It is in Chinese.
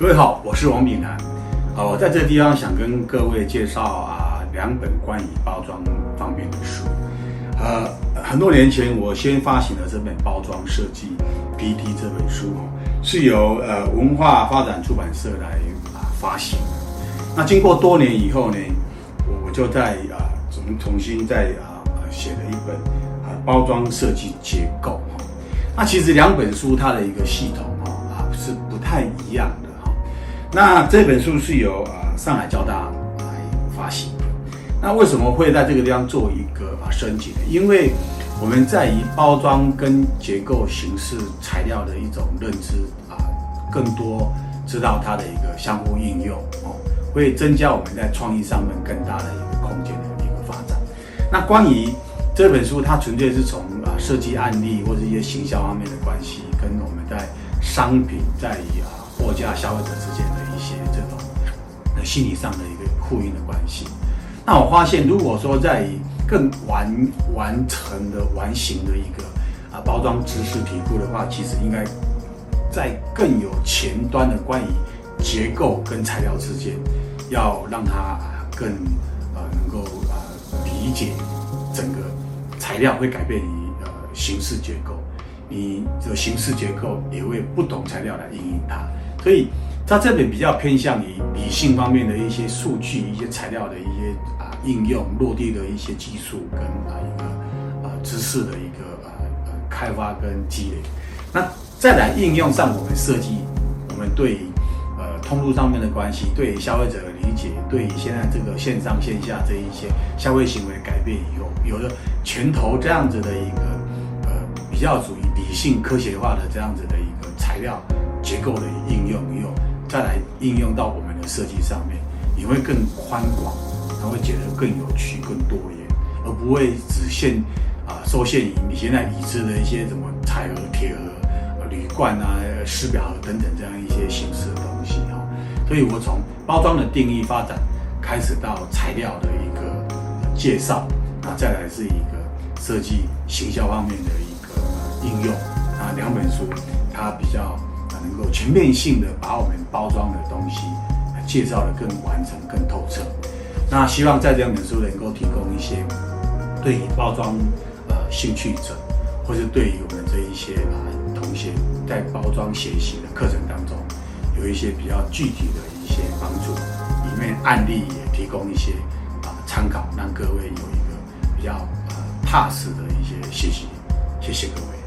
各位好，我是王炳南。啊，我在这地方想跟各位介绍啊两本关于包装方面的书。呃，很多年前我先发行了这本包装设计 PT 这本书，是由呃文化发展出版社来啊发行。那经过多年以后呢，我就在啊重重新再啊写了一本啊包装设计结构。哈那其实两本书它的一个系统啊是不太一样的。那这本书是由啊上海交大来发行的。那为什么会在这个地方做一个啊升级呢？因为我们在于包装跟结构、形式、材料的一种认知啊，更多知道它的一个相互应用哦，会增加我们在创意上面更大的一个空间的一个发展。那关于这本书，它纯粹是从啊设计案例或者一些行销方面的关系，跟我们在商品在于啊。货架消费者之间的一些这种心理上的一个呼应的关系。那我发现，如果说在更完完成的完形的一个啊包装知识题库的话，其实应该在更有前端的关于结构跟材料之间，要让它更呃能够呃理解整个材料会改变你呃形式结构，你的形式结构也会不同材料来应用它。所以，在这边比较偏向于理性方面的一些数据、一些材料的一些啊应用落地的一些技术跟啊一个啊知识的一个啊呃开发跟积累。那再来应用上，我们设计，我们对呃通路上面的关系，对消费者的理解，对现在这个线上线下这一些消费行为改变以后，有了拳头这样子的一个呃比较属于理性科学化的这样子的一个材料。结构的，再来应用到我们的设计上面，你会更宽广，它会觉得更有趣、更多元，而不会只限啊受限于你现在已知的一些什么彩盒、铁盒、铝罐啊、湿表盒等等这样一些形式的东西哈。所以我从包装的定义发展开始到材料的一个介绍，那再来是一个设计行销方面的一个应用啊，两本书它比较。有全面性的把我们包装的东西介绍的更完整、更透彻。那希望在这两本书能够提供一些对于包装呃兴趣者，或是对于我们这一些啊同学在包装学习的课程当中，有一些比较具体的一些帮助。里面案例也提供一些啊参考，让各位有一个比较呃踏实的一些学习。谢谢各位。